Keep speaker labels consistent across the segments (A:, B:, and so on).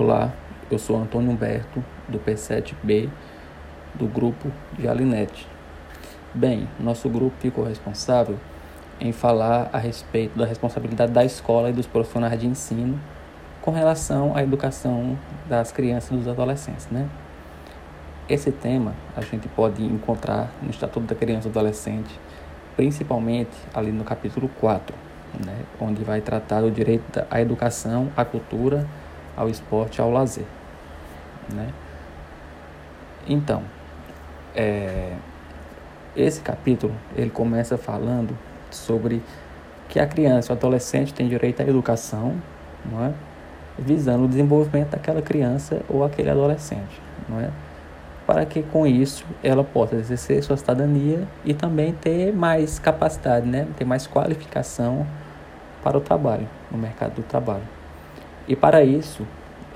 A: Olá, eu sou Antônio Humberto, do P7B, do grupo de Alinete. Bem, nosso grupo ficou responsável em falar a respeito da responsabilidade da escola e dos profissionais de ensino com relação à educação das crianças e dos adolescentes, né? Esse tema a gente pode encontrar no Estatuto da Criança e do Adolescente, principalmente ali no capítulo 4, né? onde vai tratar do direito à educação, à cultura, ao esporte, ao lazer, né? Então, é, esse capítulo ele começa falando sobre que a criança, o adolescente tem direito à educação, não é? visando o desenvolvimento daquela criança ou aquele adolescente, não é? Para que com isso ela possa exercer sua cidadania e também ter mais capacidade, né? ter mais qualificação para o trabalho, no mercado do trabalho. E para isso,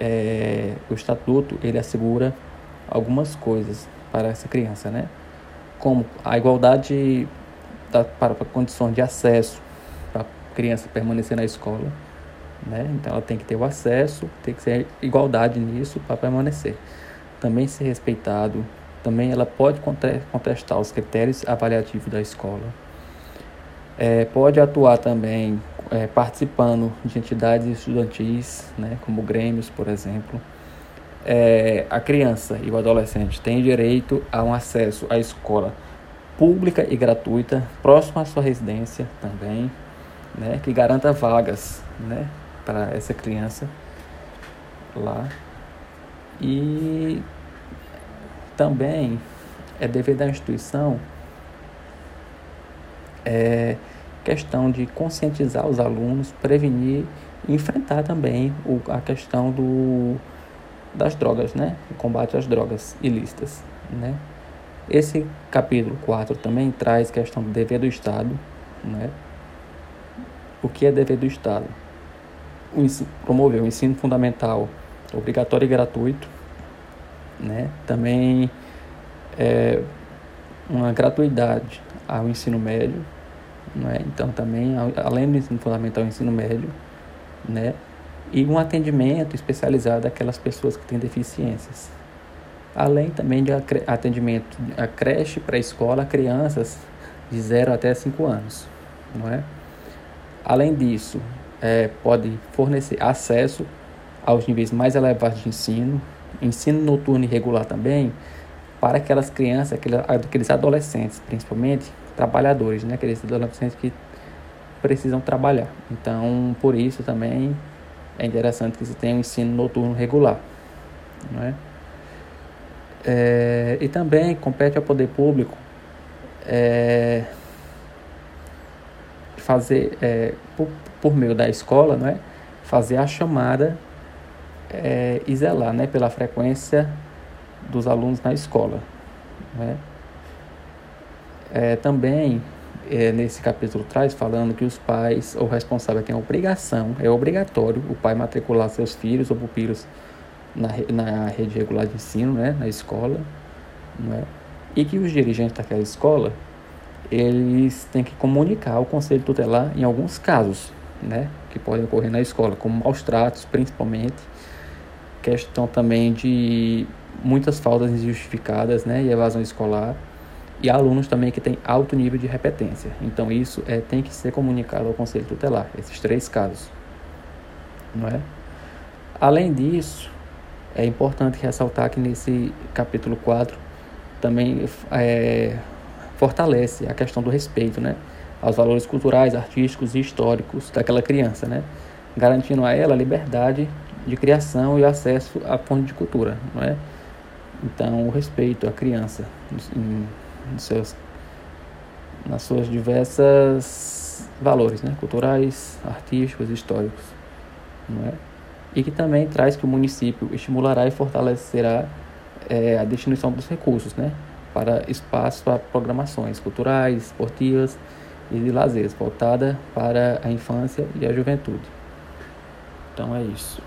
A: é, o estatuto ele assegura algumas coisas para essa criança, né? Como a igualdade da, para, para condições de acesso para a criança permanecer na escola, né? Então ela tem que ter o acesso, tem que ser igualdade nisso para permanecer. Também ser respeitado, também ela pode contestar os critérios avaliativos da escola. É, pode atuar também é, participando de entidades estudantis, né, como grêmios, por exemplo. É, a criança e o adolescente têm direito a um acesso à escola pública e gratuita, próximo à sua residência também, né, que garanta vagas né, para essa criança lá. E também é dever da instituição é, questão de conscientizar os alunos, prevenir e enfrentar também o, a questão do, das drogas, né? O combate às drogas ilícitas, né? Esse capítulo 4 também traz questão do dever do Estado, né? O que é dever do Estado? O ensino, promover o ensino fundamental obrigatório e gratuito, né? Também é, uma gratuidade ao ensino médio, né? Então também além do ensino fundamental, o ensino médio, né? E um atendimento especializado àquelas pessoas que têm deficiências. Além também de atendimento a creche para escola, crianças de 0 até 5 anos, não é? Além disso, é, pode fornecer acesso aos níveis mais elevados de ensino, ensino noturno e regular também, para aquelas crianças, aqueles adolescentes, principalmente, trabalhadores, né? Aqueles adolescentes que precisam trabalhar. Então, por isso também é interessante que você tenha um ensino noturno regular, não é? é e também compete ao poder público é, fazer, é, por, por, meio da escola, não é? fazer a chamada é, e zelar né? pela frequência dos alunos na escola. Não é? Também, é, nesse capítulo traz falando que os pais ou responsáveis têm a obrigação, é obrigatório o pai matricular seus filhos ou pupilos na, na rede regular de ensino, né, na escola, né, e que os dirigentes daquela escola eles têm que comunicar ao conselho tutelar em alguns casos, né, que podem ocorrer na escola, como maus tratos, principalmente, questão também de muitas faltas injustificadas, né, e evasão escolar, e alunos também que têm alto nível de repetência. Então isso é, tem que ser comunicado ao conselho tutelar, esses três casos. Não é? Além disso, é importante ressaltar que nesse capítulo 4 também é, fortalece a questão do respeito né, aos valores culturais, artísticos e históricos daquela criança, né, garantindo a ela a liberdade de criação e acesso à fonte de cultura. Não é? Então, o respeito à criança em, nos seus, nas suas diversas valores, né? culturais, artísticos, históricos, não é? E que também traz que o município estimulará e fortalecerá é, a destinação dos recursos, né? Para espaço para programações culturais, esportivas e de lazer, voltada para a infância e a juventude. Então é isso.